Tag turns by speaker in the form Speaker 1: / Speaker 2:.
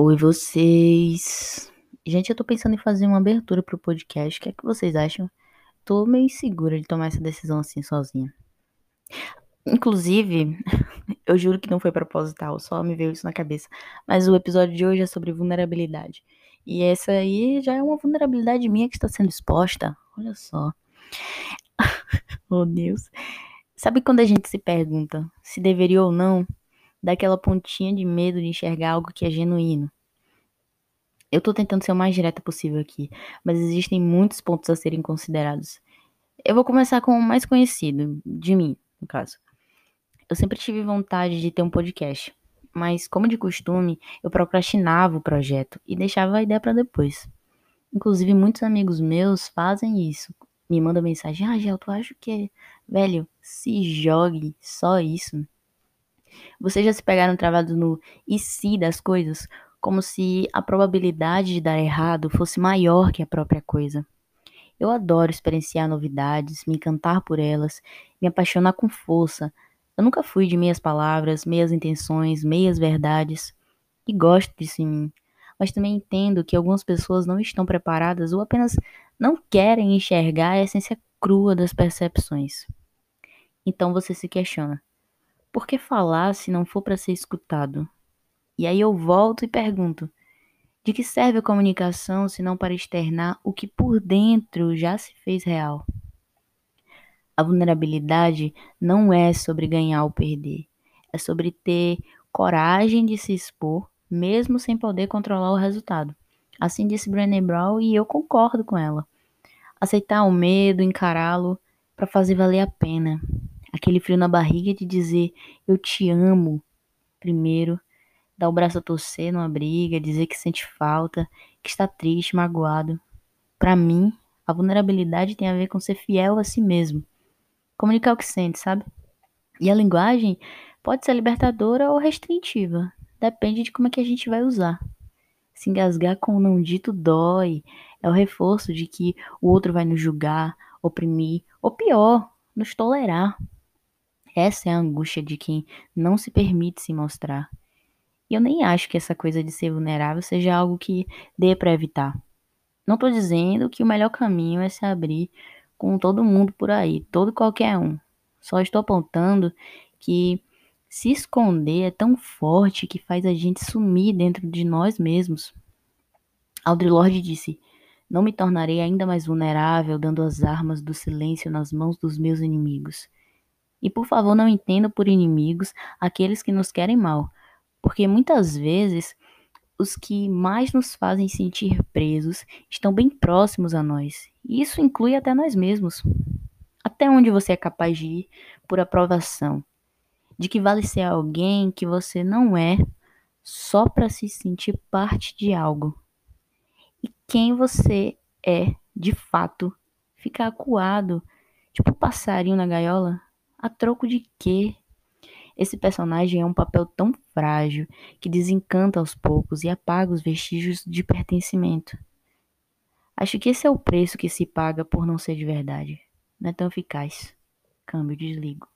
Speaker 1: Oi, vocês. Gente, eu tô pensando em fazer uma abertura pro podcast. O que é que vocês acham? Tô meio insegura de tomar essa decisão assim sozinha. Inclusive, eu juro que não foi proposital, só me veio isso na cabeça. Mas o episódio de hoje é sobre vulnerabilidade. E essa aí já é uma vulnerabilidade minha que está sendo exposta. Olha só. oh, Deus. Sabe quando a gente se pergunta se deveria ou não daquela pontinha de medo de enxergar algo que é genuíno. Eu tô tentando ser o mais direta possível aqui, mas existem muitos pontos a serem considerados. Eu vou começar com o mais conhecido, de mim, no caso. Eu sempre tive vontade de ter um podcast, mas como de costume, eu procrastinava o projeto e deixava a ideia para depois. Inclusive, muitos amigos meus fazem isso. Me mandam mensagem: Ah, Gel, tu acha que, velho, se jogue, só isso. Vocês já se pegaram travados no e se das coisas, como se a probabilidade de dar errado fosse maior que a própria coisa. Eu adoro experienciar novidades, me encantar por elas, me apaixonar com força. Eu nunca fui de meias palavras, meias intenções, meias verdades. E gosto disso em mim. Mas também entendo que algumas pessoas não estão preparadas ou apenas não querem enxergar a essência crua das percepções. Então você se questiona: por que falar se não for para ser escutado? E aí eu volto e pergunto: de que serve a comunicação se não para externar o que por dentro já se fez real? A vulnerabilidade não é sobre ganhar ou perder, é sobre ter coragem de se expor, mesmo sem poder controlar o resultado. Assim disse Brené Brown e eu concordo com ela. Aceitar o medo, encará-lo para fazer valer a pena aquele frio na barriga de dizer eu te amo primeiro, dar o braço a torcer numa briga, dizer que sente falta, que está triste, magoado. Para mim, a vulnerabilidade tem a ver com ser fiel a si mesmo. Comunicar o que sente, sabe? E a linguagem pode ser libertadora ou restritiva, depende de como é que a gente vai usar. Se engasgar com o não dito dói, é o reforço de que o outro vai nos julgar, oprimir, ou pior, nos tolerar. Essa é a angústia de quem não se permite se mostrar. E eu nem acho que essa coisa de ser vulnerável seja algo que dê para evitar. Não estou dizendo que o melhor caminho é se abrir com todo mundo por aí, todo qualquer um. Só estou apontando que se esconder é tão forte que faz a gente sumir dentro de nós mesmos. Audre Lorde disse: Não me tornarei ainda mais vulnerável dando as armas do silêncio nas mãos dos meus inimigos. E por favor, não entenda por inimigos aqueles que nos querem mal, porque muitas vezes os que mais nos fazem sentir presos estão bem próximos a nós. E isso inclui até nós mesmos. Até onde você é capaz de ir por aprovação? De que vale ser alguém que você não é só para se sentir parte de algo? E quem você é, de fato, fica acuado, tipo um passarinho na gaiola? A troco de quê? Esse personagem é um papel tão frágil que desencanta aos poucos e apaga os vestígios de pertencimento. Acho que esse é o preço que se paga por não ser de verdade. Não é tão eficaz. Câmbio, desligo.